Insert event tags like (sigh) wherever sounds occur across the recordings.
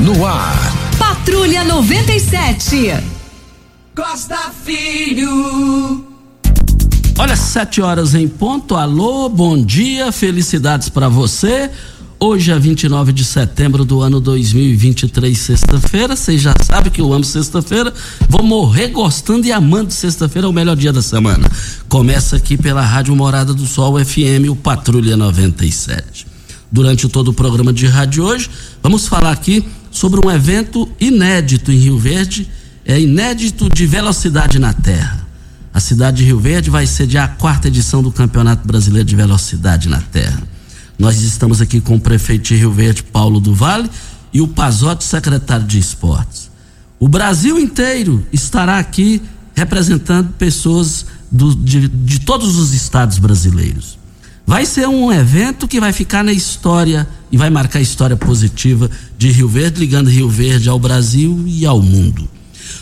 no ar. Patrulha 97. Costa Filho. Olha, sete horas em ponto. Alô, bom dia, felicidades para você. Hoje é 29 de setembro do ano 2023, sexta-feira. Vocês já sabem que eu amo sexta-feira. Vou morrer gostando e amando sexta-feira, é o melhor dia da semana. Começa aqui pela Rádio Morada do Sol FM, o Patrulha 97. Durante todo o programa de rádio hoje, vamos falar aqui sobre um evento inédito em Rio Verde, é inédito de velocidade na Terra. A cidade de Rio Verde vai sediar a quarta edição do Campeonato Brasileiro de Velocidade na Terra. Nós estamos aqui com o prefeito de Rio Verde, Paulo do Vale, e o Pazotti, secretário de Esportes. O Brasil inteiro estará aqui representando pessoas do, de, de todos os estados brasileiros. Vai ser um evento que vai ficar na história e vai marcar a história positiva de Rio Verde, ligando Rio Verde ao Brasil e ao mundo.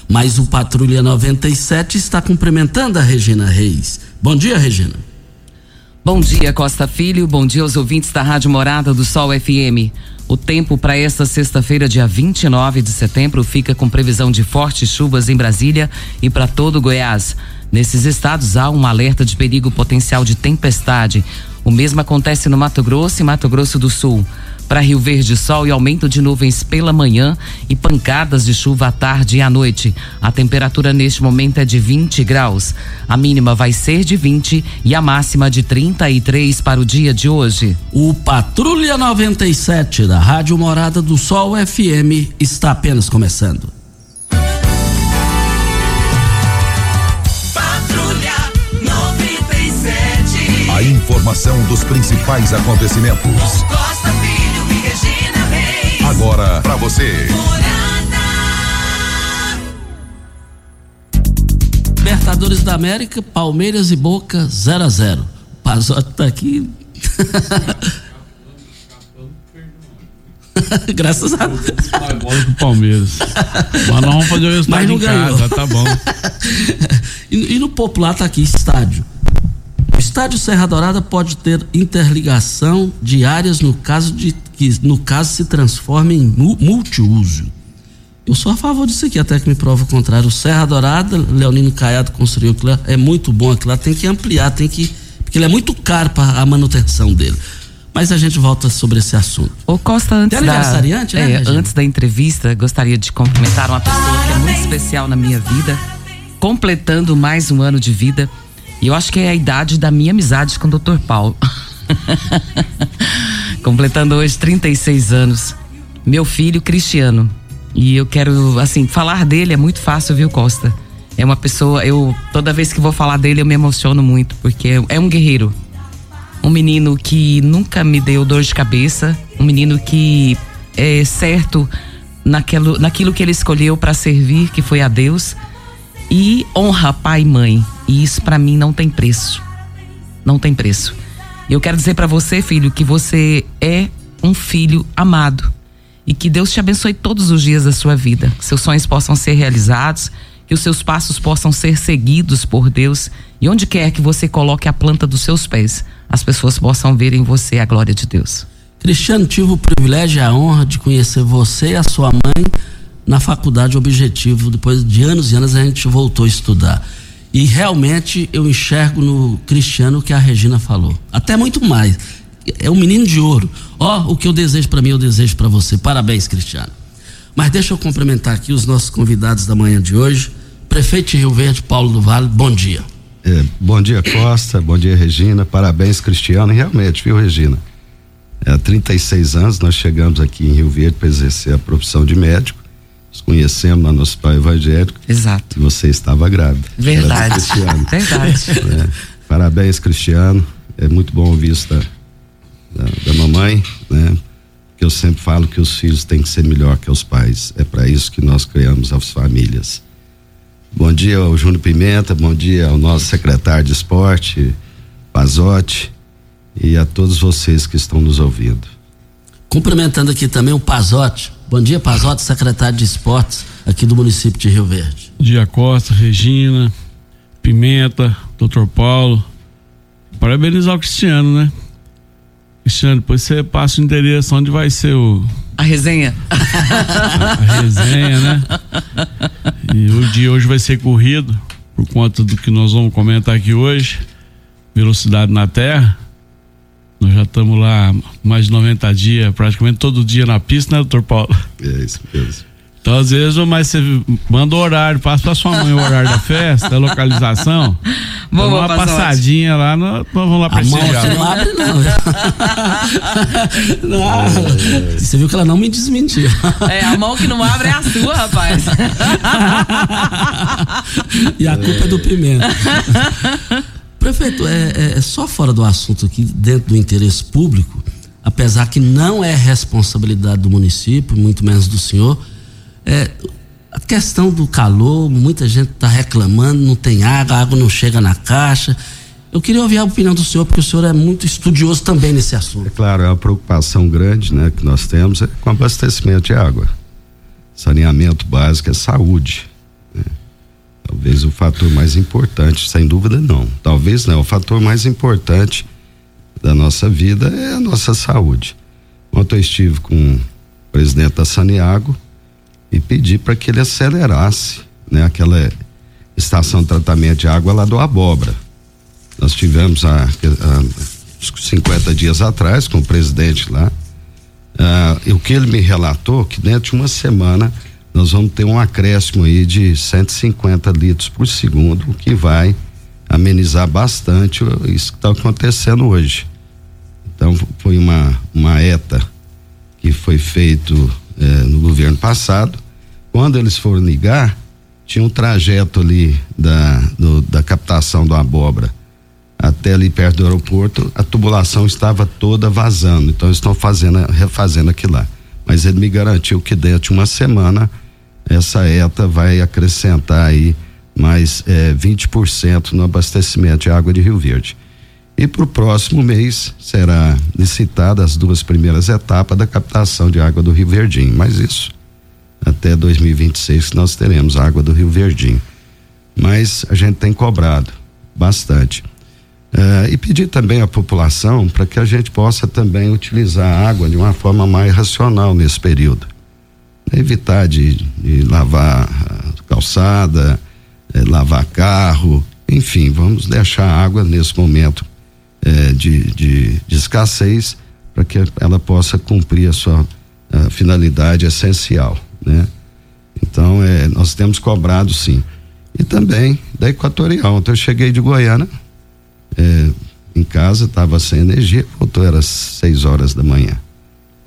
Mas o Patrulha 97 está cumprimentando a Regina Reis. Bom dia, Regina. Bom dia, Costa Filho. Bom dia aos ouvintes da Rádio Morada do Sol FM. O tempo para esta sexta-feira, dia 29 de setembro, fica com previsão de fortes chuvas em Brasília e para todo Goiás. Nesses estados há um alerta de perigo potencial de tempestade. O mesmo acontece no Mato Grosso e Mato Grosso do Sul. Para Rio Verde, sol e aumento de nuvens pela manhã e pancadas de chuva à tarde e à noite. A temperatura neste momento é de 20 graus. A mínima vai ser de 20 e a máxima de 33 para o dia de hoje. O Patrulha 97 da Rádio Morada do Sol FM está apenas começando. A informação dos principais acontecimentos. Costa Filho e Regina Reis. Agora para você. Libertadores da América, Palmeiras e Boca 0 a 0 O Pazotti tá aqui. (laughs) Graças a Deus. Bola pro Palmeiras. Mas nós vamos fazer o Mas resultado não em ganhou. casa, tá bom. (laughs) E, e no popular tá aqui estádio. O estádio Serra Dourada pode ter interligação de áreas no caso de que no caso se transforme em mu- multiuso. Eu sou a favor disso aqui, até que me prova o contrário. O Serra Dourada, Leonino Caiado construiu aquilo lá, é muito bom aquilo lá, tem que ampliar, tem que. Porque ele é muito caro para a manutenção dele. Mas a gente volta sobre esse assunto. Ô Costa, antes da, aniversariante, né, é, antes da entrevista, gostaria de cumprimentar uma pessoa que é muito especial na minha vida, completando mais um ano de vida. E eu acho que é a idade da minha amizade com o Dr. Paulo. (laughs) completando hoje 36 anos. Meu filho Cristiano. E eu quero, assim, falar dele é muito fácil, viu, Costa? É uma pessoa, eu toda vez que vou falar dele eu me emociono muito, porque é um guerreiro um menino que nunca me deu dor de cabeça, um menino que é certo naquilo, naquilo que ele escolheu para servir, que foi a Deus, e honra pai e mãe. E isso para mim não tem preço. Não tem preço. E eu quero dizer para você, filho, que você é um filho amado e que Deus te abençoe todos os dias da sua vida, que seus sonhos possam ser realizados, que os seus passos possam ser seguidos por Deus e onde quer que você coloque a planta dos seus pés, as pessoas possam ver em você a glória de Deus. Cristiano, tive o privilégio e a honra de conhecer você e a sua mãe na faculdade Objetivo. Depois de anos e anos a gente voltou a estudar. E realmente eu enxergo no Cristiano o que a Regina falou. Até muito mais. É um menino de ouro. Ó, o que eu desejo para mim, eu desejo para você. Parabéns, Cristiano. Mas deixa eu cumprimentar aqui os nossos convidados da manhã de hoje. Prefeito de Rio Verde, Paulo do Vale, bom dia. É, bom dia, Costa. Bom dia, Regina. Parabéns, Cristiano. E realmente, viu, Regina? É, há 36 anos nós chegamos aqui em Rio Verde para exercer a profissão de médico. Nos conhecemos lá no hospital evangélico Exato. e você estava grávida. Verdade. Cristiano. (laughs) Verdade. É, parabéns, Cristiano. É muito bom ouvir isso da, da, da mamãe, né? Que eu sempre falo que os filhos têm que ser melhor que os pais. É para isso que nós criamos as famílias. Bom dia ao Júnior Pimenta, bom dia ao nosso secretário de esporte, Pazotti, e a todos vocês que estão nos ouvindo. Cumprimentando aqui também o Pazotti. Bom dia, Pazotti, secretário de Esportes aqui do município de Rio Verde. Dia Costa, Regina, Pimenta, Dr. Paulo. Parabenizar o Cristiano, né? Cristiano, depois você passa o endereço onde vai ser o, A resenha? a resenha, né? E o dia hoje vai ser corrido, por conta do que nós vamos comentar aqui hoje. Velocidade na Terra. Nós já estamos lá mais de 90 dias, praticamente todo dia na pista, né, doutor Paulo? É isso mesmo. Então, às vezes, mas você manda o horário, passa pra sua mãe o horário da festa, a localização. (laughs) Vamos uma passar passadinha lá, no, nós vamos lá A mão prestigiar. aqui não abre, não. (laughs) não. Você viu que ela não me desmentiu. (laughs) É, a mão que não abre é a sua, rapaz. E a culpa é do Pimenta. Prefeito, é, é- é só fora do assunto aqui, dentro do interesse público, apesar que não é responsabilidade do município, muito menos do senhor, é, a questão do calor, muita gente está reclamando, não tem água, a água não chega na caixa. Eu queria ouvir a opinião do senhor, porque o senhor é muito estudioso também nesse É assunto. claro, é uma preocupação grande, né, que nós temos é com abastecimento de água. Saneamento básico é saúde. Talvez o fator mais importante, sem dúvida não. Talvez não, o fator mais importante da nossa vida é a nossa saúde. Ontem eu estive com o presidente da Saniago e pedi para que ele acelerasse, né, aquela estação de tratamento de água lá do Abóbora. Nós tivemos há, há uns 50 dias atrás com o presidente lá. Ah, e o que ele me relatou que dentro de uma semana nós vamos ter um acréscimo aí de 150 litros por segundo, o que vai amenizar bastante isso que está acontecendo hoje. Então foi uma uma ETA que foi feito eh, no governo passado. Quando eles foram ligar, tinha um trajeto ali da do- da captação do abóbora até ali perto do aeroporto, a tubulação estava toda vazando. Então eles estão fazendo, refazendo aquilo lá. Mas ele me garantiu que dentro de uma semana essa ETA vai acrescentar aí mais eh, 20% no abastecimento de água de Rio Verde. E para o próximo mês será licitada as duas primeiras etapas da captação de água do Rio Verdinho. Mas isso até 2026 que nós teremos água do Rio Verdinho. Mas a gente tem cobrado bastante. Eh, e pedir também à população para que a gente possa também utilizar a água de uma forma mais racional nesse período. Evitar de, de lavar a calçada, eh, lavar carro, enfim, vamos deixar a água nesse momento eh, de, de, de escassez para que ela possa cumprir a sua ah, finalidade essencial, né? Então, eh, nós temos cobrado sim. E também da Equatorial. Ontem eu cheguei de Goiânia, eh, em casa, estava sem energia, voltou, era seis horas da manhã.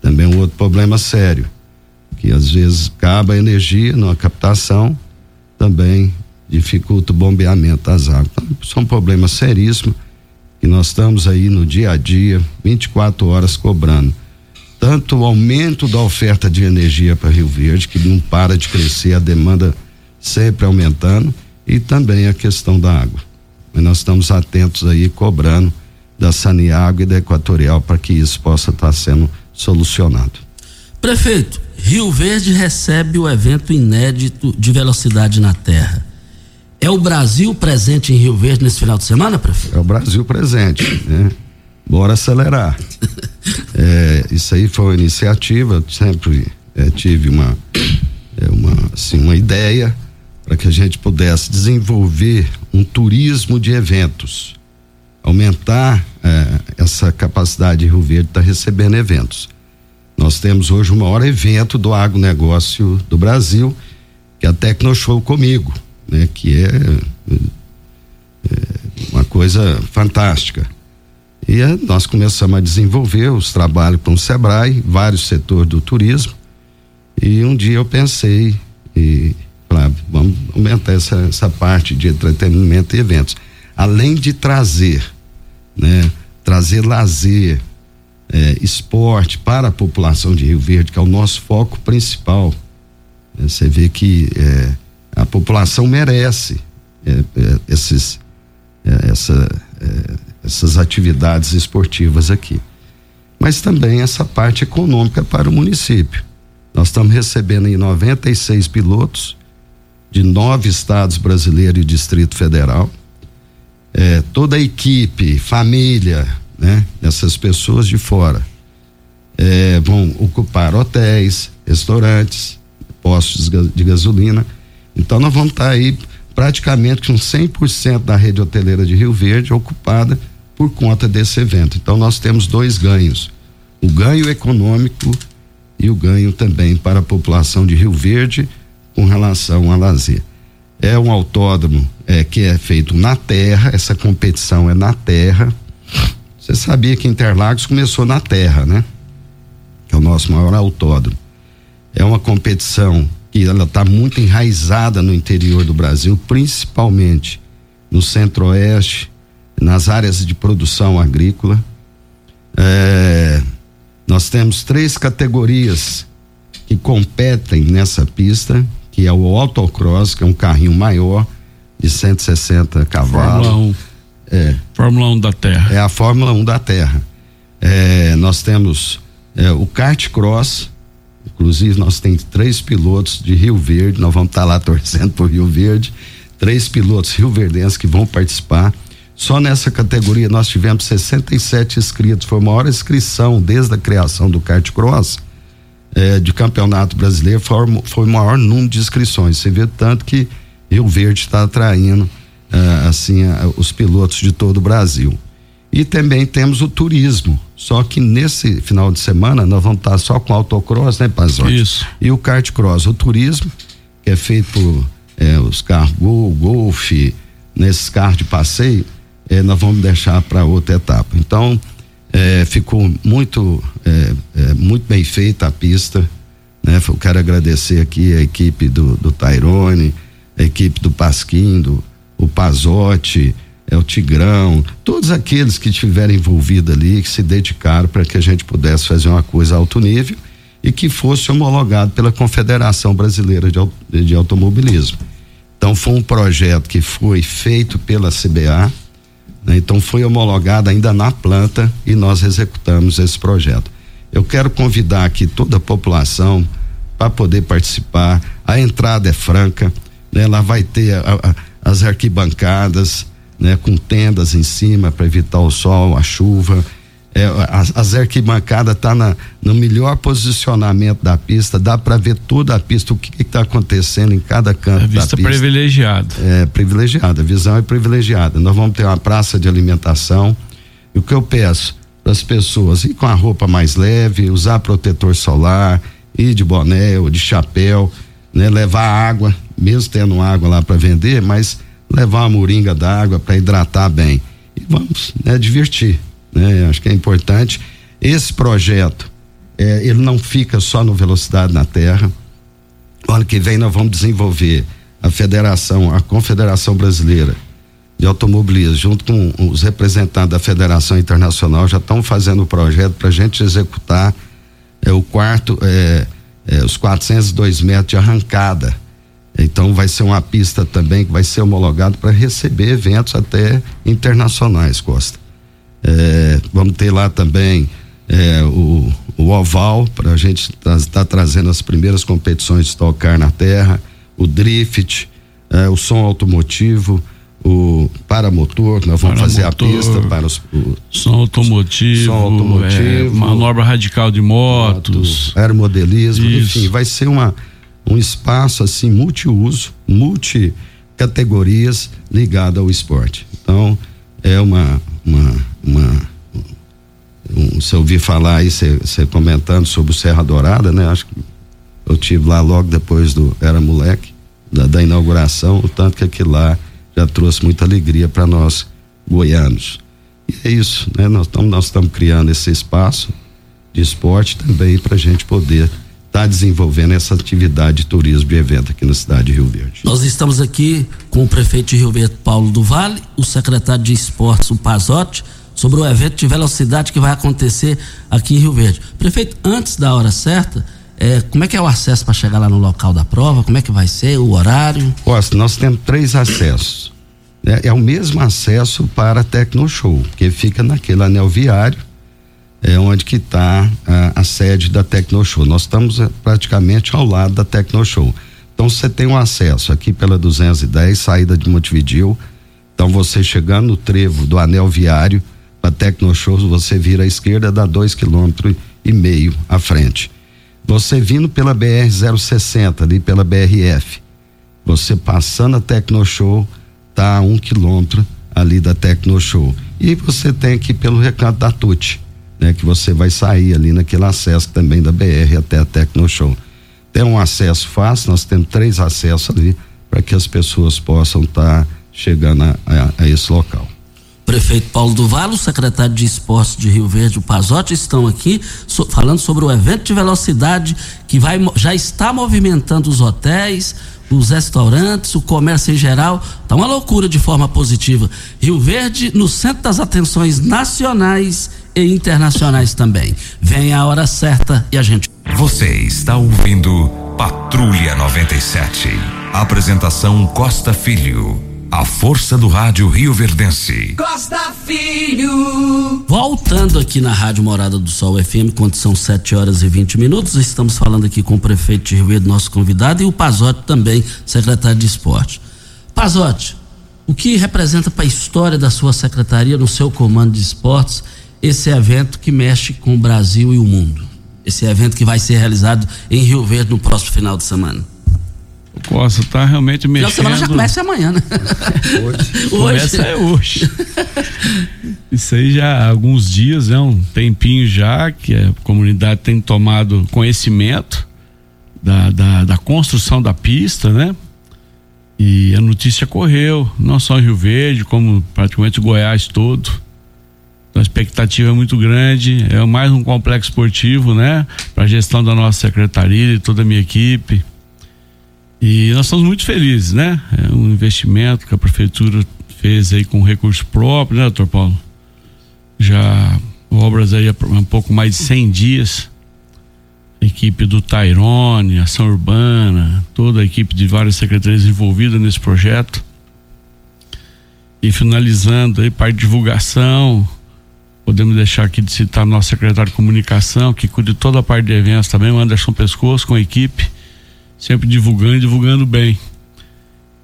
Também um outro problema sério, que às vezes acaba a energia na captação, também dificulta o bombeamento das águas. Então, são problemas seríssimos que nós estamos aí no dia a dia, 24 horas cobrando. Tanto o aumento da oferta de energia para Rio Verde, que não para de crescer, a demanda sempre aumentando, e também a questão da água. Mas nós estamos atentos aí, cobrando da Saniago e da Equatorial para que isso possa estar sendo solucionado. Prefeito, Rio Verde recebe o evento inédito de velocidade na Terra. É o Brasil presente em Rio Verde nesse final de semana, prefeito? É o Brasil presente, né? Bora acelerar. (laughs) É, isso aí foi uma iniciativa, eu sempre é, tive uma, é, uma, assim, uma ideia para que a gente pudesse desenvolver um turismo de eventos, aumentar é, essa capacidade de Rio Verde estar recebendo eventos. Nós temos hoje o maior evento do agronegócio do Brasil, que é a Tecnoshow comigo, né? Que é, é uma coisa fantástica. E eh, nós começamos a desenvolver os trabalhos com o Sebrae, vários setores do turismo. E um dia eu pensei e falei, ah, vamos aumentar essa, essa parte de entretenimento e eventos. Além de trazer, né, trazer lazer, eh, esporte para a população de Rio Verde, que é o nosso foco principal. Eh, Você vê que eh, a população merece eh, eh, esses, eh, essa, essas atividades esportivas aqui. Mas também essa parte econômica para o município. Nós estamos recebendo aí 96 pilotos de nove estados brasileiros e Distrito Federal. Toda a equipe, família né? Essas pessoas de fora eh, vão ocupar hotéis, restaurantes, postos de ga- de gasolina. Então nós vamos estar aí praticamente com 100% da rede hoteleira de Rio Verde ocupada por conta desse evento. Então nós temos dois ganhos: o ganho econômico e o ganho também para a população de Rio Verde com relação a lazer. É um autódromo é, que é feito na terra, essa competição é na terra. Você sabia que Interlagos começou na terra, né? Que é o nosso maior autódromo. É uma competição que ela está muito enraizada no interior do Brasil, principalmente no centro-oeste, nas áreas de produção agrícola. É, nós temos três categorias que competem nessa pista, que é o autocross, que é um carrinho maior de 160 cavalos. Fórmula 1. É. Fórmula 1 da Terra. É a Fórmula 1 da Terra. É, nós temos é, o kart cross, inclusive nós temos três pilotos de Rio Verde, nós vamos estar lá torcendo por Rio Verde, três pilotos rioverdenses que vão participar. Só nessa categoria nós tivemos 67 inscritos, foi a maior inscrição desde a criação do kart cross é, de campeonato brasileiro, foi, o- foi o maior número de inscrições. Você vê tanto que Rio Verde está atraindo assim ah, os pilotos de todo o Brasil. E também temos o turismo. Só que nesse final de semana nós vamos estar só com autocross, né, Pazotti? Isso. E o kart cross, o turismo, que é feito eh, os carros Gol, Golf, nesses carros de passeio, eh, nós vamos deixar para outra etapa. Então, eh, ficou muito, eh, muito bem feita a pista. Né? Eu quero agradecer aqui a equipe do, do Tairone, a equipe do Pasquim, do, o Pazotti, é o Tigrão, todos aqueles que estiveram envolvidos ali, que se dedicaram para que a gente pudesse fazer uma coisa alto nível e que fosse homologado pela Confederação Brasileira de, de Automobilismo. Então foi um projeto que foi feito pela CBA, né? então foi homologado ainda na planta e nós executamos esse projeto. Eu quero convidar aqui toda a população para poder participar. A entrada é franca, né? Vai ter a- a- as arquibancadas, né? Com tendas em cima para evitar o sol, a chuva. É, as, as arquibancadas tá na, no melhor posicionamento da pista, dá para ver toda a pista, o que está acontecendo em cada canto A vista privilegiada. é privilegiada, a visão é privilegiada. Nós vamos ter uma praça de alimentação. E o que eu peço para as pessoas ir com a roupa mais leve, usar protetor solar, ir de boné ou de chapéu, né? Levar água, mesmo tendo água lá para vender, mas levar uma moringa d'água para hidratar bem. E vamos, né, divertir, né? Acho que é importante. Esse projeto, é, ele não fica só no Velocidade na Terra. Ano que vem nós vamos desenvolver a federação, a Confederação Brasileira de Automobilismo, junto com os representantes da Federação Internacional, já estão fazendo o projeto para a gente executar é, o quarto, é, é, os 402 metros de arrancada. Então vai ser uma pista também que vai ser homologado para receber eventos até internacionais, Costa. É, vamos ter lá também é, o, o oval para a gente estar tá trazendo as primeiras competições de tocar na terra, o drift, é, o som automotivo, o paramotor, nós vamos fazer a pista para os, o, Som automotivo, Som automotivo. é, manobra radical de motos. aeromodelismo, Isso. enfim, vai ser uma, um espaço assim multiuso, multicategorias ligado ao esporte. Então, é uma uma, uma um, se eu ouvir falar aí, você comentando sobre o Serra Dourada, né? Acho que eu tive lá logo depois do era moleque da, da inauguração, o tanto que aquilo lá já trouxe muita alegria para nós goianos. E é isso, né? Nós estamos nós estamos criando esse espaço de esporte também para a gente poder estar desenvolvendo essa atividade de turismo de evento aqui na cidade de Rio Verde. Nós estamos aqui com o prefeito de Rio Verde, Paulo do Vale, o secretário de esportes, o Pazotti, sobre o evento de velocidade que vai acontecer aqui em Rio Verde. Prefeito, antes da hora certa, é, como é que é o acesso para chegar lá no local da prova? Como é que vai ser o horário? Costa, nós temos três acessos. né? É o mesmo acesso para a Tecnoshow, que fica naquele anel viário, é onde que está a, a sede da Tecnoshow. Nós estamos eh, praticamente ao lado da Tecnoshow. Então você tem um acesso aqui pela 210, saída de Montevidil. Então você chegando no trevo do anel viário, para Tecnoshow, você vira à esquerda, dá dois quilômetros e meio à frente. Você vindo pela BR 060, ali pela BRF, você passando a Tecnoshow, tá a um quilômetro ali da Tecnoshow. E você tem aqui pelo recanto da Tuti, né? Que você vai sair ali naquele acesso também da BR até a Tecnoshow. Tem um acesso fácil, nós temos três acessos ali para que as pessoas possam estar tá chegando a, a, a esse local prefeito Paulo Duval, o secretário de Esportes de Rio Verde, o Pazotti, estão aqui so, falando sobre o evento de velocidade que vai, já está movimentando os hotéis, os restaurantes, o comércio em geral. Está uma loucura de forma positiva. Rio Verde no centro das atenções nacionais e internacionais também. Vem a hora certa e a gente. Você está ouvindo Patrulha 97. Apresentação Costa Filho. A força do rádio Rio Verdense. Costa Filho. Voltando aqui na Rádio Morada do Sol FM, quando são 7 horas e 20 minutos, estamos falando aqui com o prefeito de Rio Verde, nosso convidado, e o Pazotti também, secretário de esporte. Pazotti, o que representa para a história da sua secretaria, no seu comando de esportes, esse evento que mexe com o Brasil e o mundo? Esse evento que vai ser realizado em Rio Verde no próximo final de semana. Costa tá realmente mexendo. semana já começa amanhã, né? Hoje. (laughs) Começa é hoje. (laughs) Isso aí já há alguns dias, é né? um tempinho já que a comunidade tem tomado conhecimento da, da, da construção da pista, né? E a notícia correu, não só em Rio Verde, como praticamente o Goiás todo. A expectativa é muito grande, é mais um complexo esportivo, né? Para a gestão da nossa secretaria e toda a minha equipe. E nós estamos muito felizes, né? É um investimento que a prefeitura fez aí com recurso próprio, né, doutor Paulo? Já obras aí há um pouco mais de 100 dias. Equipe do Tairone, Ação Urbana, toda a equipe de várias secretarias envolvidas nesse projeto. E finalizando aí, parte de divulgação, podemos deixar aqui de citar nosso secretário de comunicação, que cuida de toda a parte de eventos também, o Anderson Pescoço, com a equipe sempre divulgando e divulgando bem.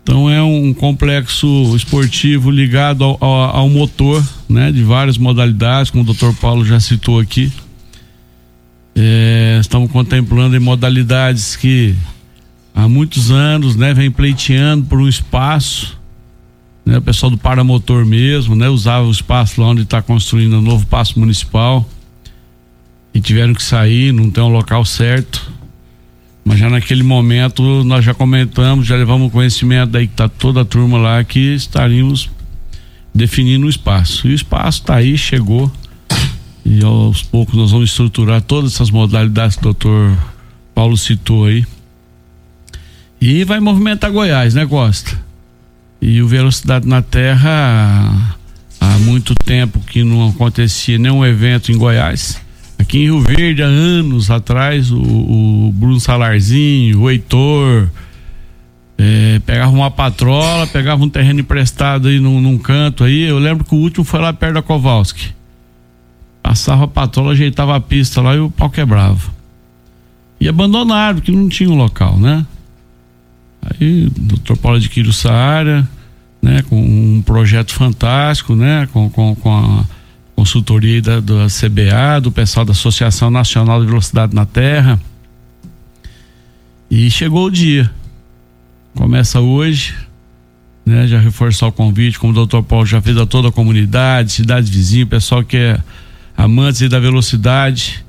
Então é um complexo esportivo ligado ao, ao, ao, motor, né? De várias modalidades, como o Dr. Paulo já citou aqui. É, estamos contemplando em modalidades que há muitos anos, né? Vem pleiteando por um espaço, né? O pessoal do paramotor mesmo, né? Usava o espaço lá onde está construindo o novo passo municipal e tiveram que sair, não tem um local certo mas já naquele momento nós já comentamos, já levamos conhecimento daí que tá toda a turma lá que estaríamos definindo o espaço. E o espaço está aí, chegou. E aos poucos nós vamos estruturar todas essas modalidades que o doutor Paulo citou aí. E vai movimentar Goiás, né, Costa? E o Velocidade na Terra há muito tempo que não acontecia nenhum evento em Goiás. Aqui em Rio Verde, há anos atrás, o, o Bruno Salarzinho, o Heitor, é, pegava uma patrola, pegava um terreno emprestado aí num, num, canto aí. Eu lembro que o último foi lá perto da Kowalski. Passava a patrola, ajeitava a pista lá e o pau quebrava. E abandonaram, porque não tinha um local, né? Aí o doutor Paulo adquiriu essa área, né? Com um projeto fantástico, né? Com, com, com a consultoria da, da CBA, do pessoal da Associação Nacional de Velocidade na Terra. E chegou o dia. Começa hoje, né? Já reforçar o convite, como o doutor Paulo já fez a toda a comunidade, cidade vizinha, pessoal que é amantes da velocidade.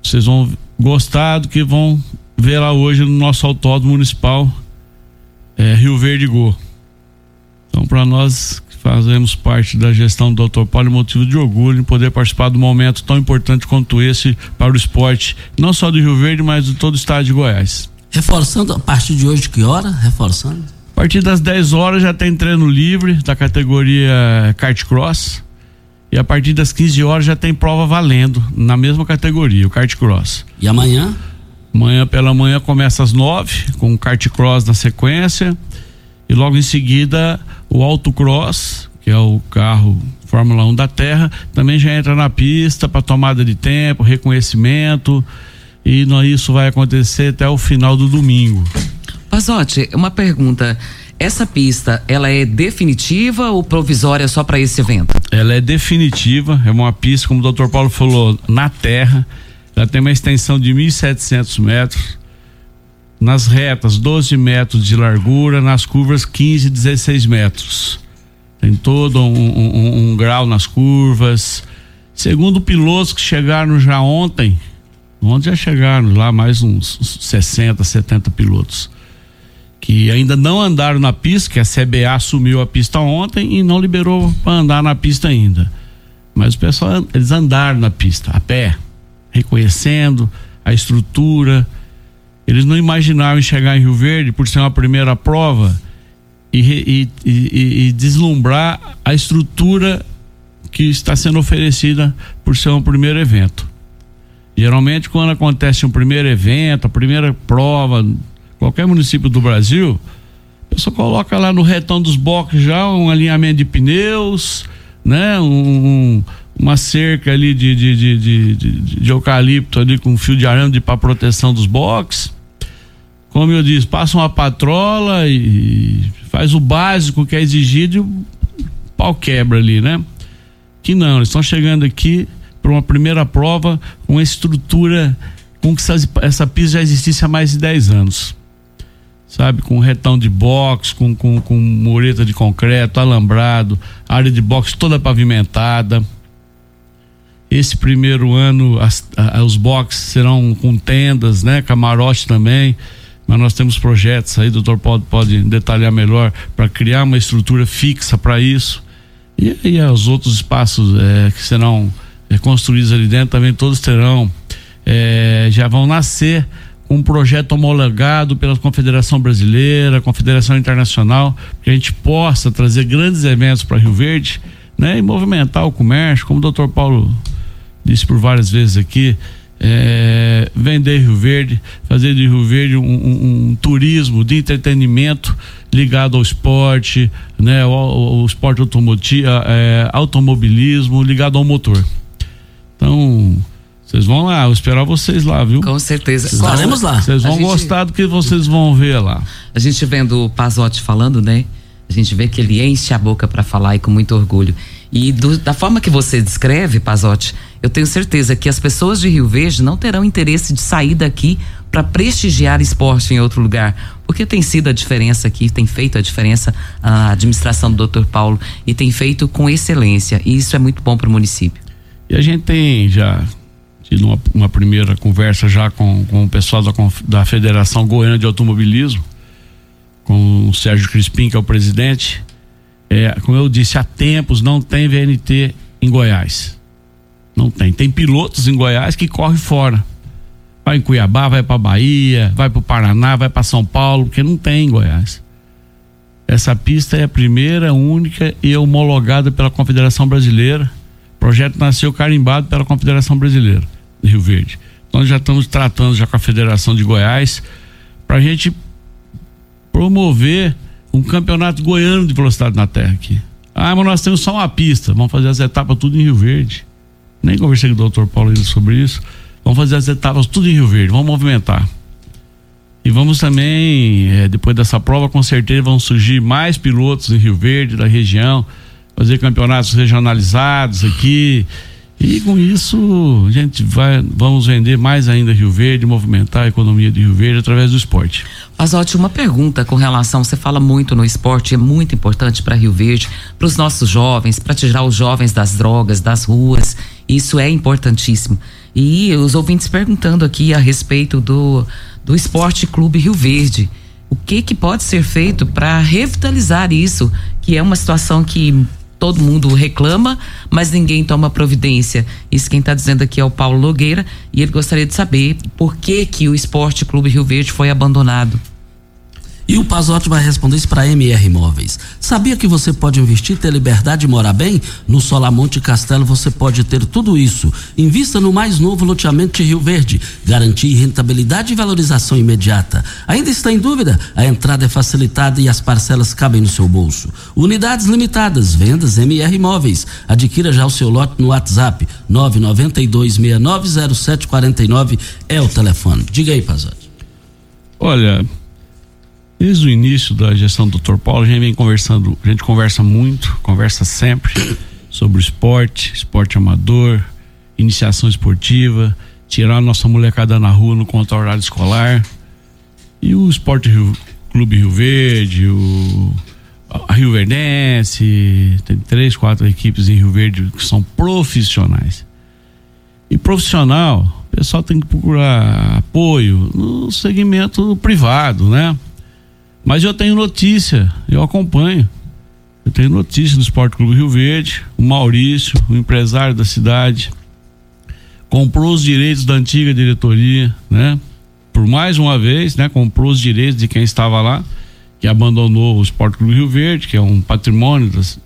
Vocês vão gostar do que vão ver lá hoje no nosso autódromo municipal é, Rio Verde Go. Então, para nós fazemos parte da gestão do Dr. Paulo, motivo de orgulho em poder participar do momento tão importante quanto esse para o esporte, não só do Rio Verde, mas de todo o estado de Goiás. Reforçando a partir de hoje, que hora? Reforçando? A partir das 10 horas já tem treino livre da categoria kart cross. E a partir das 15 horas já tem prova valendo na mesma categoria, o kart cross. E amanhã? Amanhã pela manhã começa às 9 com o kart cross na sequência. E logo em seguida o autocross, que é o carro Fórmula 1 da Terra, também já entra na pista para tomada de tempo, reconhecimento. E isso vai acontecer até o final do domingo. Pazotti, uma pergunta. essa pista, ela é definitiva ou provisória só para esse evento? Ela é definitiva, é uma pista, como o Dr. Paulo falou, na terra. Ela tem uma extensão de 1.700 metros. Nas retas, 12 metros de largura, nas curvas, 15, 16 metros. Tem todo um, um, um grau nas curvas. Segundo pilotos que chegaram já ontem, ontem já chegaram lá mais uns 60, 70 pilotos que ainda não andaram na pista, que a CBA assumiu a pista ontem e não liberou para andar na pista ainda. Mas o pessoal, eles andaram na pista, a pé, reconhecendo a estrutura. Eles não imaginavam chegar em Rio Verde por ser uma primeira prova e, e, e, e deslumbrar a estrutura que está sendo oferecida por ser um primeiro evento. Geralmente, quando acontece um primeiro evento, a primeira prova, qualquer município do Brasil, a pessoa coloca lá no retão dos boxes já um alinhamento de pneus, né? Um, uma cerca ali de, de, de, de, eucalipto ali com fio de arame para proteção dos boxes. Como eu disse, passa uma patrola e faz o básico que é exigido e o pau quebra ali, né? Que não, eles estão chegando aqui para uma primeira prova com uma estrutura com que essa, pista já existisse há mais de 10 anos sabe, com retão de box, com, com, com mureta de concreto, alambrado, área de box toda pavimentada. Esse primeiro ano as, a, os boxes serão com tendas, né, camarote também. Mas nós temos projetos aí, o doutor pode, pode detalhar melhor, para criar uma estrutura fixa para isso. E aí os outros espaços é, que serão é, construídos ali dentro também todos terão, é, já vão nascer um projeto homologado pela Confederação Brasileira, Confederação Internacional, que a gente possa trazer grandes eventos para Rio Verde, né, e movimentar o comércio, como o doutor Paulo disse por várias vezes aqui, é, vender Rio Verde, fazer de Rio Verde um, um, um turismo de entretenimento ligado ao esporte, né, ao, esporte automotivo, é, automobilismo, ligado ao motor. Então, vocês vão lá, eu esperar vocês lá, viu? Com certeza. Estaremos lá. Vocês vão gente, gostar do que vocês vão ver lá. A gente vendo o Pazotti falando, né? A gente vê que ele enche a boca para falar e com muito orgulho. E do, da forma que você descreve, Pazotti, eu tenho certeza que as pessoas de Rio Verde não terão interesse de sair daqui para prestigiar esporte em outro lugar. Porque tem sido a diferença aqui, tem feito a diferença a administração do Dr. Paulo e tem feito com excelência. E isso é muito bom para o município. E a gente tem já tive uma, uma primeira conversa já com, com o pessoal da, da Federação Goiana de Automobilismo, com o Sérgio Crispim, que é o presidente. É, como eu disse, há tempos não tem VNT em Goiás. Não tem. Tem pilotos em Goiás que correm fora. Vai em Cuiabá, vai para Bahia, vai para o Paraná, vai para São Paulo, porque não tem em Goiás. Essa pista é a primeira, única e homologada pela Confederação Brasileira. O projeto nasceu carimbado pela Confederação Brasileira. Rio Verde. Nós já estamos tratando já com a Federação de Goiás para a gente promover um campeonato goiano de velocidade na terra aqui. Ah, mas nós temos só uma pista, vamos fazer as etapas tudo em Rio Verde. Nem conversei com o doutor Paulo sobre isso. Vamos fazer as etapas tudo em Rio Verde, vamos movimentar. E vamos também, é, depois dessa prova, com certeza vão surgir mais pilotos em Rio Verde, da região, fazer campeonatos regionalizados aqui. E com isso, a gente vai, vamos vender mais ainda Rio Verde, movimentar a economia de Rio Verde através do esporte. Pazotti, uma pergunta com relação, você fala muito no esporte, é muito importante para Rio Verde, para os nossos jovens, para tirar os jovens das drogas, das ruas, isso é importantíssimo. E os ouvintes perguntando aqui a respeito do, do Esporte Clube Rio Verde. O que que pode ser feito para revitalizar isso, que é uma situação que todo mundo reclama, mas ninguém toma providência. Isso quem está dizendo aqui é o Paulo Nogueira e ele gostaria de saber por que que o Esporte Clube Rio Verde foi abandonado. E o Pazotti vai responder isso para MR Imóveis. Sabia que você pode investir, ter liberdade e morar bem? No Solamonte Castelo você pode ter tudo isso. Invista no mais novo loteamento de Rio Verde. Garantir rentabilidade e valorização imediata. Ainda está em dúvida? A entrada é facilitada e as parcelas cabem no seu bolso. Unidades limitadas, vendas MR Imóveis. Adquira já o seu lote no WhatsApp 992690749 é o telefone. Diga aí, Pazotti. Olha, Desde o início da gestão do Dr. Paulo, a gente vem conversando, a gente conversa muito, conversa sempre sobre esporte, esporte amador, iniciação esportiva, tirar a nossa molecada na rua no contra horário escolar. E o Esporte Rio, Clube Rio Verde, o a Rio Verdense, tem três, quatro equipes em Rio Verde que são profissionais. E profissional, o pessoal tem que procurar apoio no segmento privado, né? Mas eu tenho notícia, eu acompanho. Eu tenho notícia do Esporte Clube Rio Verde, o Maurício, o empresário da cidade, comprou os direitos da antiga diretoria, né? Por mais uma vez, né? Comprou os direitos de quem estava lá, que abandonou o Esporte Clube Rio Verde, que é um patrimônio das,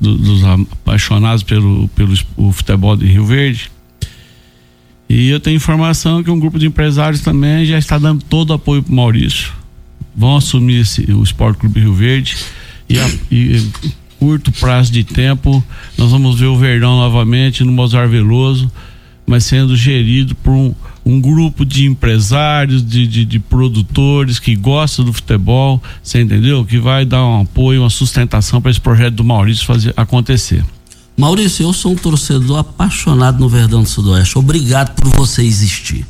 do, dos apaixonados pelo, pelo o futebol de Rio Verde. E eu tenho informação que um grupo de empresários também já está dando todo o apoio para Maurício. Vão assumir esse, o Esporte Clube Rio Verde e, a, e curto prazo de tempo nós vamos ver o Verdão novamente no Mozart Veloso mas sendo gerido por um, um grupo de empresários, de, de, de, produtores que gostam do futebol, você entendeu? Que vai dar um apoio, uma sustentação para esse projeto do Maurício fazer acontecer. Maurício, eu sou um torcedor apaixonado no Verdão do Sudoeste. Obrigado por você existir.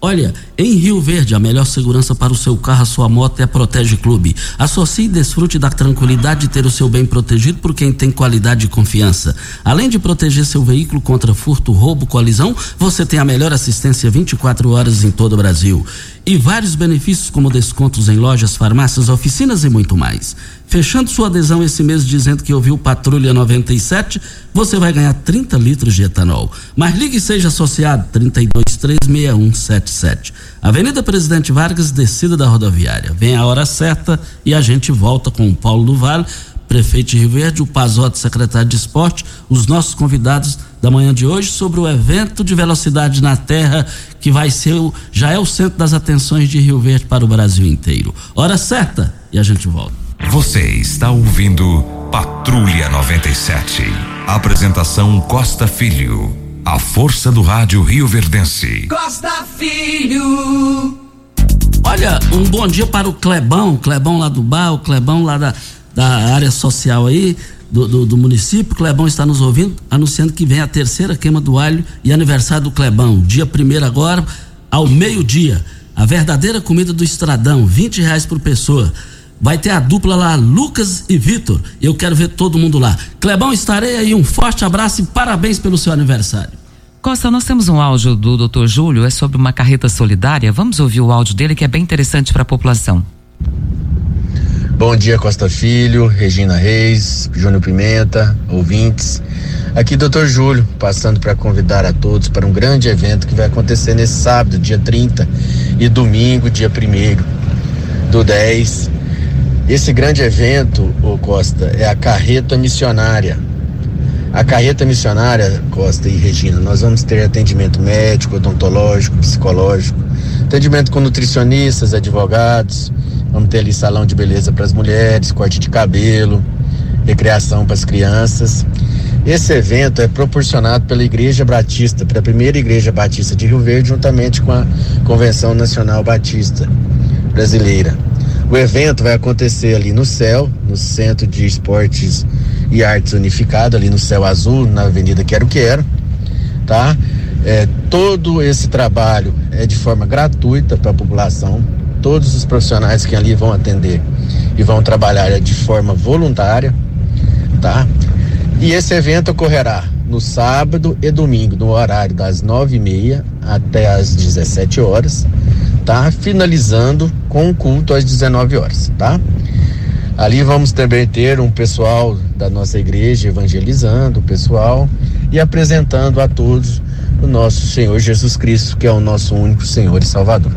Olha, em Rio Verde, a melhor segurança para o seu carro, a sua moto é a Protege Clube. Associe e desfrute da tranquilidade de ter o seu bem protegido por quem tem qualidade e confiança. Além de proteger seu veículo contra furto, roubo, colisão, você tem a melhor assistência 24 horas em todo o Brasil. E vários benefícios como descontos em lojas, farmácias, oficinas e muito mais. Fechando sua adesão esse mês dizendo que ouviu Patrulha 97, você vai ganhar 30 litros de etanol. Mas ligue e seja associado 32236177. Avenida Presidente Vargas, descida da rodoviária. Vem a hora certa e a gente volta com o Paulo do Vale, prefeito de Rio Verde, o Pazote, secretário de Esporte, os nossos convidados da manhã de hoje sobre o evento de velocidade na Terra que vai ser o, já é o centro das atenções de Rio Verde para o Brasil inteiro. Hora certa e a gente volta. Você está ouvindo Patrulha 97. Apresentação Costa Filho. A força do rádio Rio Verdense. Costa Filho. Olha, um bom dia para o Clebão, Clebão lá do bar, o Clebão lá da, da área social aí, do, do, do, município. Clebão está nos ouvindo, anunciando que vem a terceira queima do alho e aniversário do Clebão. Dia primeiro agora, ao meio-dia. A verdadeira comida do Estradão, 20 reais por pessoa. Vai ter a dupla lá, Lucas e Vitor. Eu quero ver todo mundo lá. Clebão, estarei aí. Um forte abraço e parabéns pelo seu aniversário. Costa, nós temos um áudio do Dr. Júlio, é sobre uma carreta solidária. Vamos ouvir o áudio dele que é bem interessante para a população. Bom dia, Costa Filho, Regina Reis, Júnior Pimenta, ouvintes. Aqui, Dr. Júlio, passando para convidar a todos para um grande evento que vai acontecer nesse sábado, dia 30, e domingo, dia 1 do 10, esse grande evento, o Costa, é a carreta missionária. A carreta missionária, Costa e Regina, nós vamos ter atendimento médico, odontológico, psicológico, atendimento com nutricionistas, advogados, vamos ter ali salão de beleza para as mulheres, corte de cabelo, recreação para as crianças. Esse evento é proporcionado pela Igreja Batista, pela primeira Igreja Batista de Rio Verde, juntamente com a Convenção Nacional Batista Brasileira. O evento vai acontecer ali no céu, no Centro de Esportes e Artes Unificado, ali no Céu Azul, na Avenida Quero Quero, tá? É, todo esse trabalho é de forma gratuita para a população. Todos os profissionais que ali vão atender e vão trabalhar é de forma voluntária, tá? E esse evento ocorrerá no sábado e domingo, no horário das nove e meia até as 17 horas tá? Finalizando com o culto às 19 horas, tá? Ali vamos também ter um pessoal da nossa igreja evangelizando o pessoal e apresentando a todos o nosso Senhor Jesus Cristo, que é o nosso único Senhor e Salvador.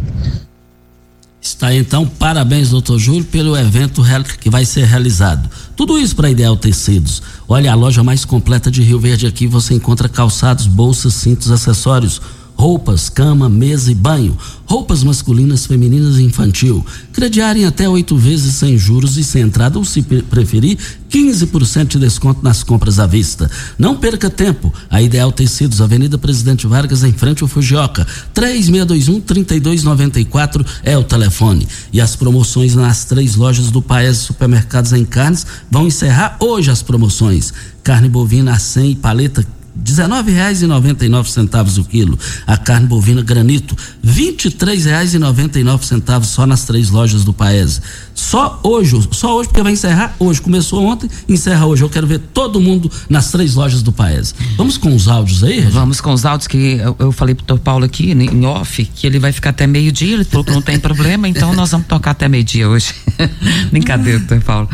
Está então, parabéns, doutor Júlio, pelo evento que vai ser realizado. Tudo isso para Ideal Tecidos. Olha, a loja mais completa de Rio Verde aqui você encontra calçados, bolsas, cintos, acessórios roupas, cama, mesa e banho, roupas masculinas, femininas e infantil. Crediário em até oito vezes sem juros e sem entrada, ou se preferir, 15% de desconto nas compras à vista. Não perca tempo. A Ideal Tecidos, Avenida Presidente Vargas, em frente ao Fujioka. 3621-3294 é o telefone. E as promoções nas três lojas do Paes Supermercados em Carnes vão encerrar hoje as promoções. Carne bovina a 100 e paleta R$19,99 o quilo. A carne bovina granito, R$23,99 só nas três lojas do Paese. Só hoje, só hoje, porque vai encerrar hoje. Começou ontem, encerra hoje. Eu quero ver todo mundo nas três lojas do Paese. Vamos com os áudios aí, Regina? Vamos com os áudios que eu, eu falei pro Paulo aqui, em off, que ele vai ficar até meio-dia. Ele falou que não tem problema, então nós vamos tocar até meio-dia hoje. (laughs) Brincadeira, doutor Paulo.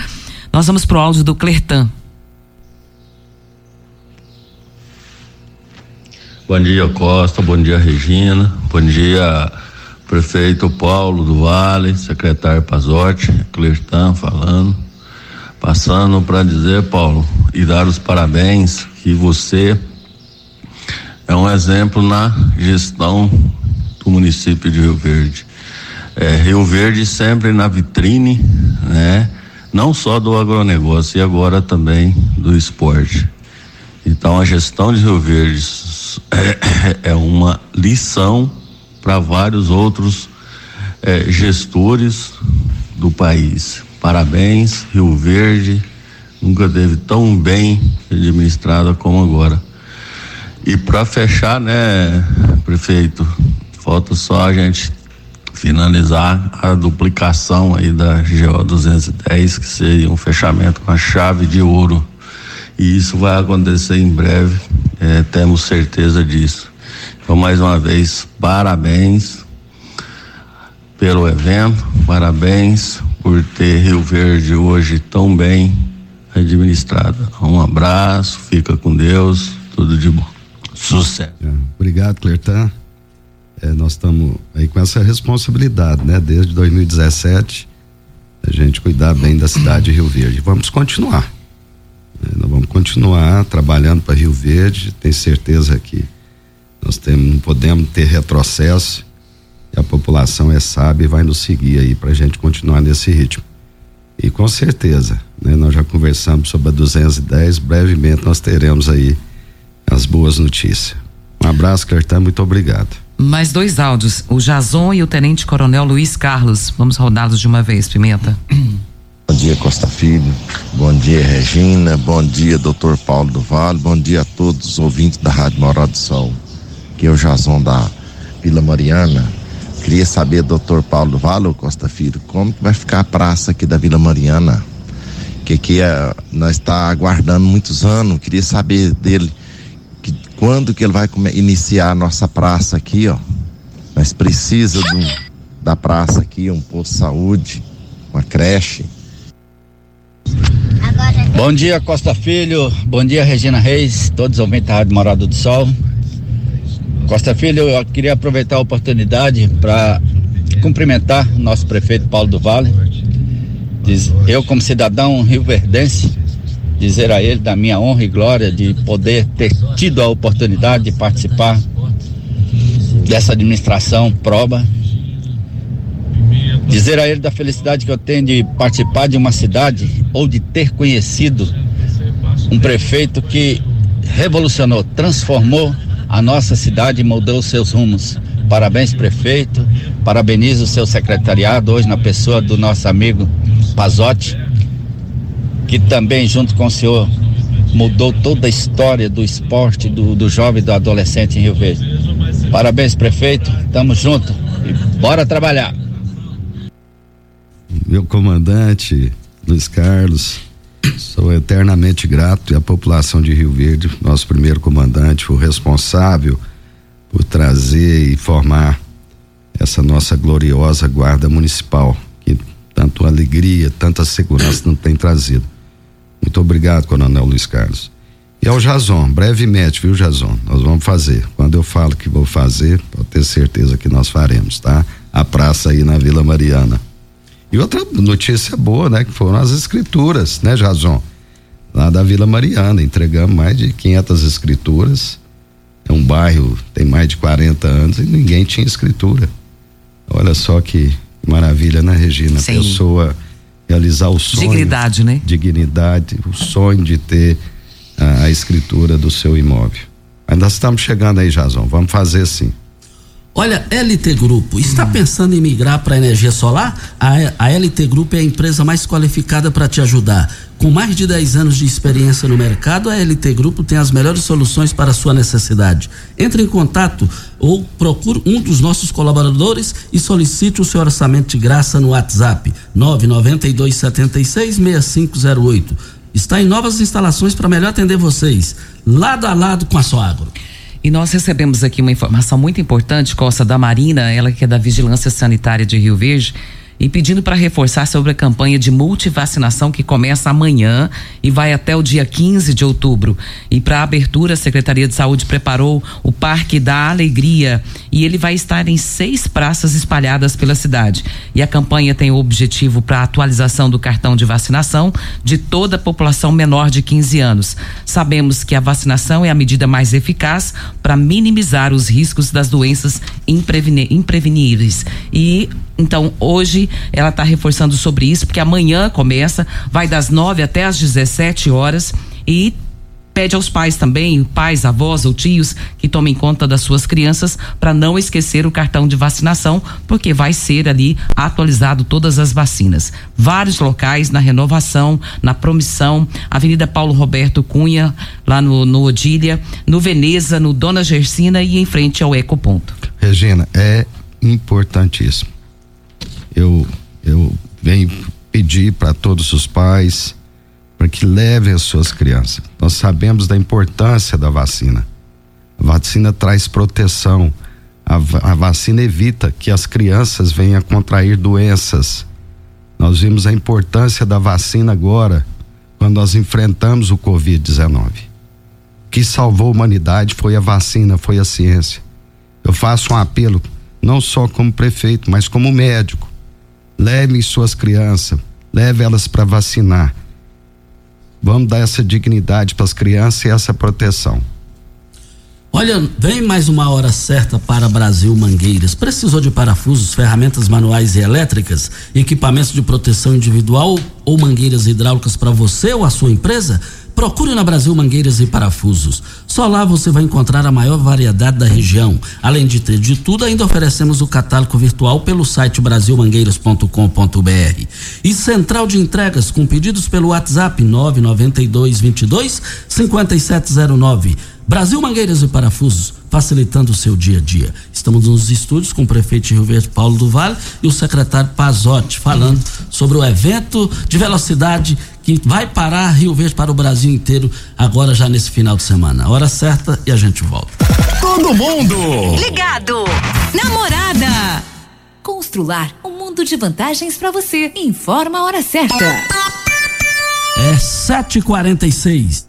Nós vamos pro áudio do Clertan. Bom dia, Costa. Bom dia, Regina. Bom dia, prefeito Paulo do Vale, secretário Pazotti, Clertan falando. Passando para dizer, Paulo, e dar os parabéns que você é um exemplo na gestão do município de Rio Verde. É, Rio Verde sempre na vitrine, né? Não só do agronegócio e agora também do esporte. Então a gestão de Rio Verde é, (coughs) é uma lição para vários outros é, gestores do país. Parabéns, Rio Verde nunca teve tão bem administrada como agora. E para fechar, né, prefeito, falta só a gente finalizar a duplicação aí da GO 210, que seria um fechamento com a chave de ouro e isso vai acontecer em breve, é, temos certeza disso. Então, mais uma vez, parabéns pelo evento, parabéns por ter Rio Verde hoje tão bem administrada. Um abraço, fica com Deus, tudo de bom. Sucesso. É, obrigado, Clertan. É, nós estamos aí com essa responsabilidade, né? Desde 2017, a gente cuidar bem da cidade de Rio Verde. Vamos continuar. Né? Nós vamos continuar trabalhando para Rio Verde, tenho certeza que nós temos, não podemos ter retrocesso e a população é sábia e vai nos seguir aí para a gente continuar nesse ritmo. E com certeza, né, nós já conversamos sobre a 210, brevemente nós teremos aí as boas notícias. Um abraço, Cartão, muito obrigado. Mais dois áudios, o Jason e o Tenente Coronel Luiz Carlos. Vamos rodá-los de uma vez, Pimenta. (clears throat) Bom dia, Costa Filho. Bom dia, Regina. Bom dia, doutor Paulo do Vale. Bom dia a todos os ouvintes da Rádio Morada do Sol. Que é o Jason da Vila Mariana. Queria saber, doutor Paulo do Vale, Costa Filho, como que vai ficar a praça aqui da Vila Mariana? Que aqui é, nós está aguardando muitos anos. Queria saber dele que, quando que ele vai iniciar a nossa praça aqui, ó. Nós precisamos da praça aqui, um posto de saúde, uma creche Bom dia, Costa Filho. Bom dia, Regina Reis, todos os ouvintes da Rádio Morado do Sol. Costa Filho, eu queria aproveitar a oportunidade para cumprimentar nosso prefeito Paulo do Vale. Diz, eu, como cidadão rio-verdense, dizer a ele da minha honra e glória de poder ter tido a oportunidade de participar dessa administração proba Dizer a ele da felicidade que eu tenho de participar de uma cidade ou de ter conhecido um prefeito que revolucionou, transformou a nossa cidade e mudou seus rumos. Parabéns, prefeito. Parabenizo o seu secretariado, hoje na pessoa do nosso amigo Pazotti, que também, junto com o senhor, mudou toda a história do esporte, do, do jovem do adolescente em Rio Verde. Parabéns, prefeito. Tamo junto e bora trabalhar meu comandante Luiz Carlos, sou eternamente grato e a população de Rio Verde, nosso primeiro comandante, o responsável por trazer e formar essa nossa gloriosa guarda municipal, que tanto alegria, tanta segurança não tem trazido. Muito obrigado, Coronel Luiz Carlos. E ao Jason, brevemente, viu, Jason? Nós vamos fazer. Quando eu falo que vou fazer, pode ter certeza que nós faremos, tá? A praça aí na Vila Mariana. E outra notícia boa, né? Que foram as escrituras, né, Jason? Lá da Vila Mariana, entregamos mais de 500 escrituras. é um bairro tem mais de 40 anos e ninguém tinha escritura. Olha só que maravilha, né, Regina? Sim. Pessoa realizar o sonho. Dignidade, né? Dignidade, o sonho de ter a, a escritura do seu imóvel. Ainda estamos chegando aí, Jason. Vamos fazer sim. Olha, LT Grupo, está pensando em migrar para energia solar? A, a LT Grupo é a empresa mais qualificada para te ajudar. Com mais de 10 anos de experiência no mercado, a LT Grupo tem as melhores soluções para a sua necessidade. Entre em contato ou procure um dos nossos colaboradores e solicite o seu orçamento de graça no WhatsApp 992766508. Está em novas instalações para melhor atender vocês, lado a lado com a Soagro. E nós recebemos aqui uma informação muito importante, Costa da Marina, ela que é da Vigilância Sanitária de Rio Verde, e pedindo para reforçar sobre a campanha de multivacinação que começa amanhã e vai até o dia 15 de outubro. E para a abertura, a Secretaria de Saúde preparou o Parque da Alegria e ele vai estar em seis praças espalhadas pela cidade. E a campanha tem o objetivo para a atualização do cartão de vacinação de toda a população menor de 15 anos. Sabemos que a vacinação é a medida mais eficaz para minimizar os riscos das doenças impreveníveis. E então, hoje ela está reforçando sobre isso, porque amanhã começa, vai das 9 até as 17 horas e pede aos pais também, pais, avós ou tios, que tomem conta das suas crianças para não esquecer o cartão de vacinação, porque vai ser ali atualizado todas as vacinas. Vários locais na renovação, na promissão, Avenida Paulo Roberto Cunha, lá no, no Odília, no Veneza, no Dona Gersina e em frente ao Ecoponto. Regina, é importantíssimo eu, eu venho pedir para todos os pais para que levem as suas crianças. Nós sabemos da importância da vacina. A vacina traz proteção. A, a vacina evita que as crianças venham a contrair doenças. Nós vimos a importância da vacina agora, quando nós enfrentamos o Covid-19. O que salvou a humanidade foi a vacina, foi a ciência. Eu faço um apelo, não só como prefeito, mas como médico Leve suas crianças, leve elas para vacinar. Vamos dar essa dignidade para as crianças e essa proteção. Olha, vem mais uma hora certa para Brasil Mangueiras. Precisou de parafusos, ferramentas manuais e elétricas, equipamentos de proteção individual ou mangueiras hidráulicas para você ou a sua empresa? Procure na Brasil Mangueiras e Parafusos. Só lá você vai encontrar a maior variedade da região. Além de ter de tudo, ainda oferecemos o catálogo virtual pelo site brasilmangueiras.com.br. E central de entregas com pedidos pelo WhatsApp 992 22 5709. Brasil Mangueiras e Parafusos, facilitando o seu dia a dia. Estamos nos estúdios com o prefeito de Rio Verde, Paulo do Vale, e o secretário Pazotti, falando sobre o evento de velocidade que vai parar Rio Verde para o Brasil inteiro, agora já nesse final de semana. Hora certa e a gente volta. Todo mundo ligado. Namorada. Constrular um mundo de vantagens para você. Informa a hora certa. É 7h46.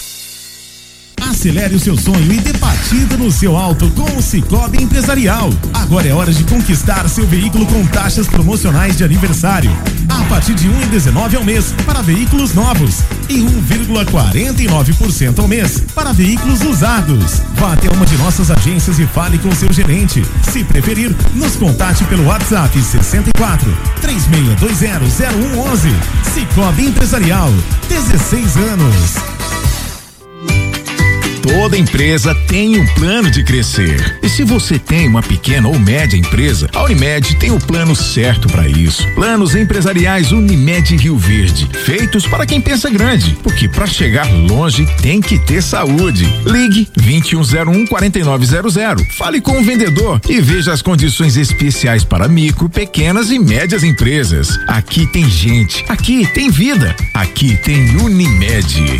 Acelere o seu sonho e dê partida no seu auto com o Cicobi Empresarial. Agora é hora de conquistar seu veículo com taxas promocionais de aniversário. A partir de 1,19 ao mês para veículos novos e 1,49% ao mês para veículos usados. Vá até uma de nossas agências e fale com seu gerente. Se preferir, nos contate pelo WhatsApp 64 3620 0111. Cicobi Empresarial. 16 anos. Toda empresa tem um plano de crescer. E se você tem uma pequena ou média empresa, a Unimed tem o plano certo para isso. Planos empresariais Unimed Rio Verde, feitos para quem pensa grande, porque para chegar longe tem que ter saúde. Ligue 2101 4900. Fale com o vendedor e veja as condições especiais para micro, pequenas e médias empresas. Aqui tem gente, aqui tem vida, aqui tem Unimed.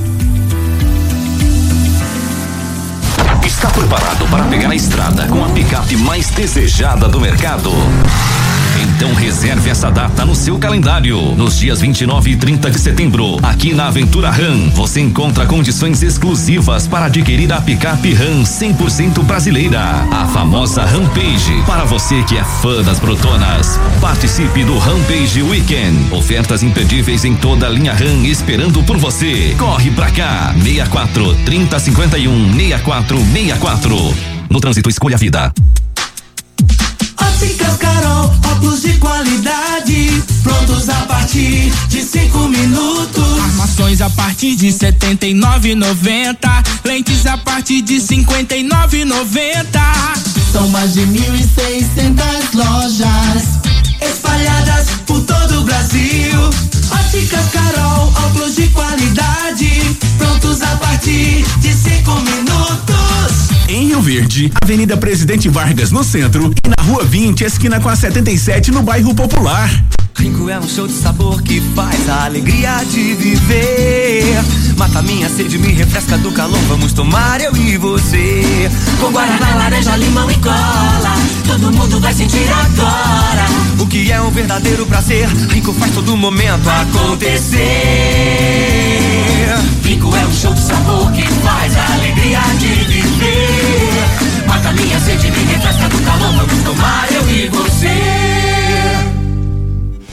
Está preparado para pegar a estrada com a picape mais desejada do mercado? Então reserve essa data no seu calendário. Nos dias 29 e 30 de setembro, aqui na Aventura Ram, você encontra condições exclusivas para adquirir a picape Ram 100% brasileira, a famosa Rampage. Para você que é fã das Protonas, participe do Rampage Weekend. Ofertas imperdíveis em toda a linha Ram esperando por você. Corre pra cá, 64 3051 6464. No trânsito, escolha a vida. Óticas Carol, óculos de qualidade, prontos a partir de cinco minutos. Armações a partir de setenta e nove lentes a partir de cinquenta e nove São mais de mil e seiscentas lojas espalhadas por todo o Brasil. Óticas Carol, óculos de qualidade, prontos a partir de cinco minutos. Em Rio Verde, Avenida Presidente Vargas no centro e na Rua 20, esquina com a 77 no bairro Popular. Rico é um show de sabor que faz a alegria de viver. Mata minha sede, me refresca do calor. Vamos tomar eu e você. Com guaraná, laranja, limão e cola. Todo mundo vai sentir agora. O que é um verdadeiro prazer. Rico faz todo momento acontecer. Rico é um show de sabor que faz a alegria de viver. Minha sede, me refresca do calor. Vamos tomar eu e você.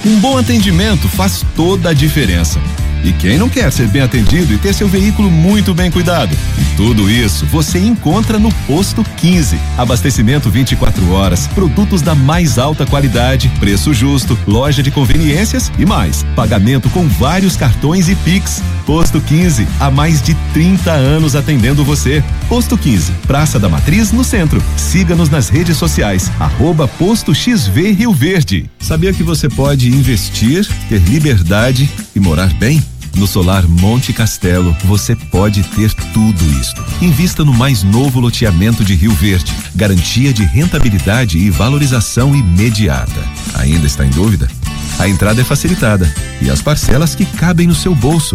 Um bom atendimento faz toda a diferença. E quem não quer ser bem atendido e ter seu veículo muito bem cuidado? E tudo isso você encontra no Posto 15. Abastecimento 24 horas, produtos da mais alta qualidade, preço justo, loja de conveniências e mais. Pagamento com vários cartões e Pix. Posto 15, há mais de 30 anos atendendo você. Posto 15, Praça da Matriz, no centro. Siga-nos nas redes sociais, arroba Posto XV Rio Verde. Sabia que você pode investir, ter liberdade e morar bem? No Solar Monte Castelo, você pode ter tudo isto. Invista no mais novo loteamento de Rio Verde. Garantia de rentabilidade e valorização imediata. Ainda está em dúvida? A entrada é facilitada e as parcelas que cabem no seu bolso.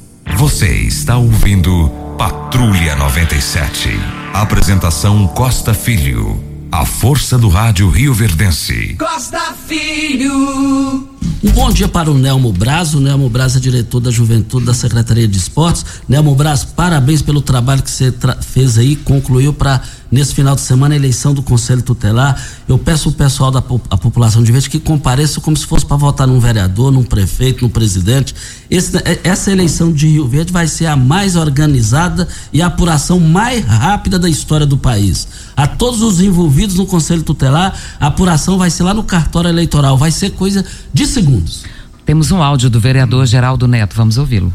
Você está ouvindo Patrulha 97. Apresentação Costa Filho. A força do rádio Rio Verdense. Costa Filho. Um bom dia para o Nelmo Braz. O Nelmo Braz é diretor da Juventude da Secretaria de Esportes. Nelmo Braz, parabéns pelo trabalho que você fez aí, concluiu para nesse final de semana a eleição do Conselho Tutelar. Eu peço o pessoal da a população de Verde que compareça como se fosse para votar num vereador, num prefeito, num presidente. Esse, é, essa eleição de Rio Verde vai ser a mais organizada e a apuração mais rápida da história do país. A todos os envolvidos no Conselho Tutelar, a apuração vai ser lá no cartório eleitoral, vai ser coisa de segundos. Temos um áudio do vereador Geraldo Neto, vamos ouvi-lo.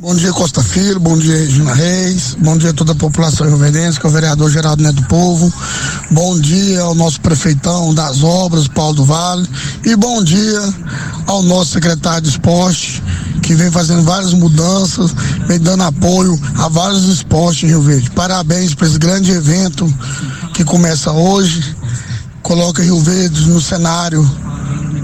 Bom dia, Costa Filho, bom dia, Regina Reis, bom dia a toda a população rioverdense, que é o vereador Geraldo Neto Povo, bom dia ao nosso prefeitão das obras, Paulo do Vale, e bom dia ao nosso secretário de esporte, que vem fazendo várias mudanças, vem dando apoio a vários esportes em Rio Verde. Parabéns para esse grande evento que começa hoje, coloca Rio Verde no cenário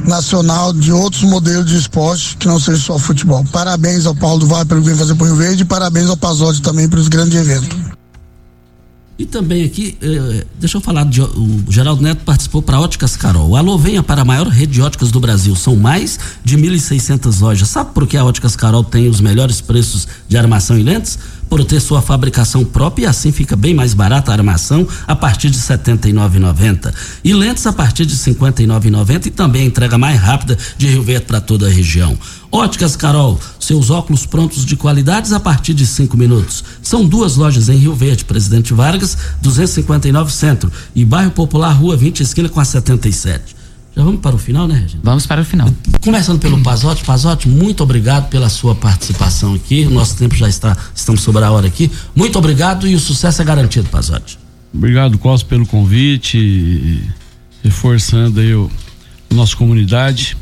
nacional de outros modelos de esporte que não seja só futebol. Parabéns ao Paulo do Vale pelo que vem fazer por Rio Verde e parabéns ao Pazotti também pelos grandes eventos. E também aqui, eh, deixa eu falar, de, o Geraldo Neto participou para Óticas Carol. O Alô venha para a maior rede de óticas do Brasil. São mais de 1.600 lojas. Sabe por que a Óticas Carol tem os melhores preços de armação e lentes? Por ter sua fabricação própria e assim fica bem mais barata a armação a partir de R$ 79,90. E lentes a partir de R$ 59,90 e também a entrega mais rápida de Rio Verde para toda a região. Óticas Carol, seus óculos prontos de qualidades a partir de cinco minutos. São duas lojas em Rio Verde, Presidente Vargas, 259 Centro e Bairro Popular, Rua 20, esquina com a 77. Já vamos para o final, né, Regina? Vamos para o final. Começando pelo Pazotti. Pazotti, muito obrigado pela sua participação aqui. O nosso tempo já está, estamos sobre a hora aqui. Muito obrigado e o sucesso é garantido, Pazotti. Obrigado, Costa, pelo convite, e reforçando aí o, a nossa comunidade.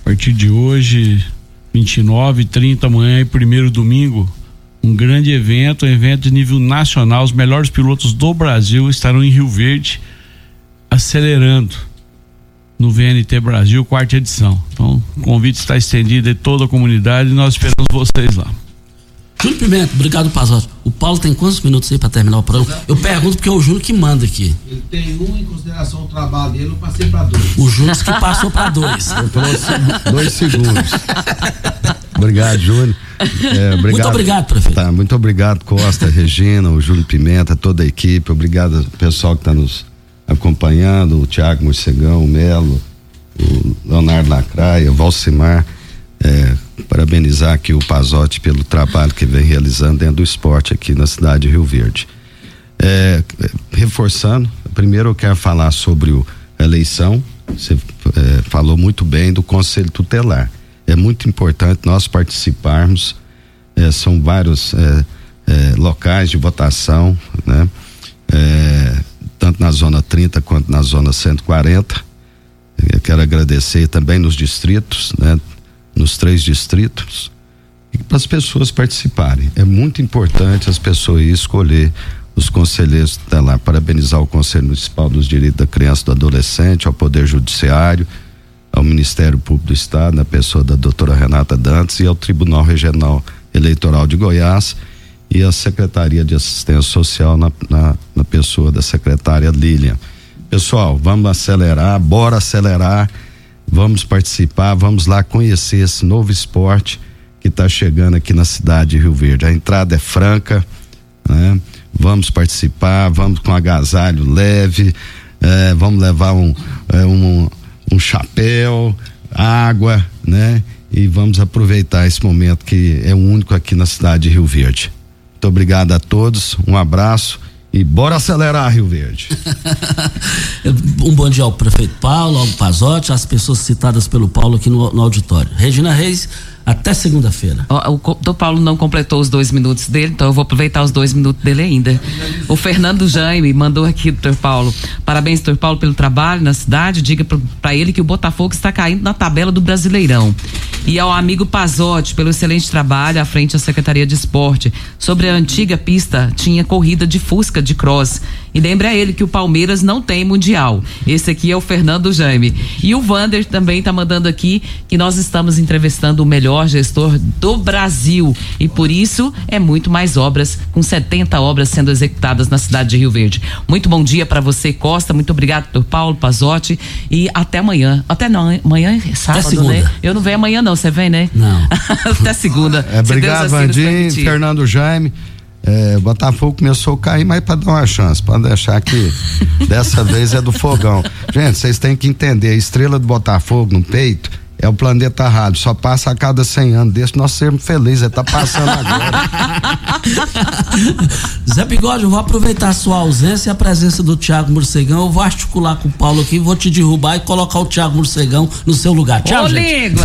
A partir de hoje, 29, 30 amanhã e primeiro domingo, um grande evento, um evento de nível nacional. Os melhores pilotos do Brasil estarão em Rio Verde, acelerando no VNT Brasil, quarta edição. Então, o convite está estendido em toda a comunidade e nós esperamos vocês lá. Júnior Pimenta, obrigado, Pazotti. O Paulo tem quantos minutos aí para terminar o programa? Eu pergunto porque é o Júnior que manda aqui. Ele tem um em consideração o trabalho dele, eu passei para dois. O Júnior que passou para dois. Eu trouxe dois segundos. Obrigado, Júnior. É, obrigado. Muito obrigado, prefeito. Tá, muito obrigado, Costa, Regina, o Júnior Pimenta, toda a equipe. Obrigado ao pessoal que está nos acompanhando, o Tiago Morcegão, o Melo, o Leonardo Lacraia, o Valcimar. É, parabenizar aqui o Pazotti pelo trabalho que vem realizando dentro do esporte aqui na cidade de Rio Verde. É, reforçando, primeiro eu quero falar sobre a eleição. Você é, falou muito bem do Conselho Tutelar. É muito importante nós participarmos. É, são vários é, é, locais de votação, né? É, tanto na zona 30 quanto na zona 140. Eu quero agradecer também nos distritos, né? Nos três distritos e para as pessoas participarem. É muito importante as pessoas escolher os conselheiros lá, parabenizar o Conselho Municipal dos Direitos da Criança e do Adolescente, ao Poder Judiciário, ao Ministério Público do Estado, na pessoa da doutora Renata Dantes e ao Tribunal Regional Eleitoral de Goiás e a Secretaria de Assistência Social na, na, na pessoa da secretária Lilian. Pessoal, vamos acelerar, bora acelerar, vamos participar, vamos lá conhecer esse novo esporte que está chegando aqui na cidade de Rio Verde. A entrada é franca, né? Vamos participar, vamos com agasalho leve, eh, vamos levar um, eh, um, um chapéu, água, né? E vamos aproveitar esse momento que é único aqui na cidade de Rio Verde. Muito obrigado a todos, um abraço e bora acelerar Rio Verde. (laughs) um bom dia ao prefeito Paulo, ao Pazotti, às pessoas citadas pelo Paulo aqui no, no auditório. Regina Reis, até segunda-feira. O, doutor Paulo não completou os dois minutos dele, então eu vou aproveitar os dois minutos dele ainda. O Fernando Jaime mandou aqui, doutor Paulo. Parabéns, doutor Paulo, pelo trabalho na cidade. Diga para ele que o Botafogo está caindo na tabela do Brasileirão. E ao amigo Pazotti, pelo excelente trabalho à frente da Secretaria de Esporte. Sobre a antiga pista, tinha corrida de Fusca de Cross. E lembra ele que o Palmeiras não tem Mundial. Esse aqui é o Fernando Jaime. E o Vander também está mandando aqui que nós estamos entrevistando o melhor gestor do Brasil. E por isso é muito mais obras, com 70 obras sendo executadas na cidade de Rio Verde. Muito bom dia para você, Costa. Muito obrigado, doutor Paulo Pazotti. E até amanhã. Até não, amanhã é sábado, né? Eu não venho amanhã, não. Você vem, né? Não. (laughs) até segunda. É, obrigado, assim Fernando Jaime. É, Botafogo começou a cair, mas para dar uma chance, para deixar que (laughs) dessa vez é do fogão. Gente, vocês têm que entender, a estrela do Botafogo no peito é o planeta rádio, só passa a cada 100 anos. Deixa nós sermos felizes, ele tá passando agora. (laughs) Zé Bigode, eu vou aproveitar a sua ausência e a presença do Thiago Morcegão. Eu vou articular com o Paulo aqui, vou te derrubar e colocar o Thiago Morcegão no seu lugar. Tchau, Ô, gente. língua.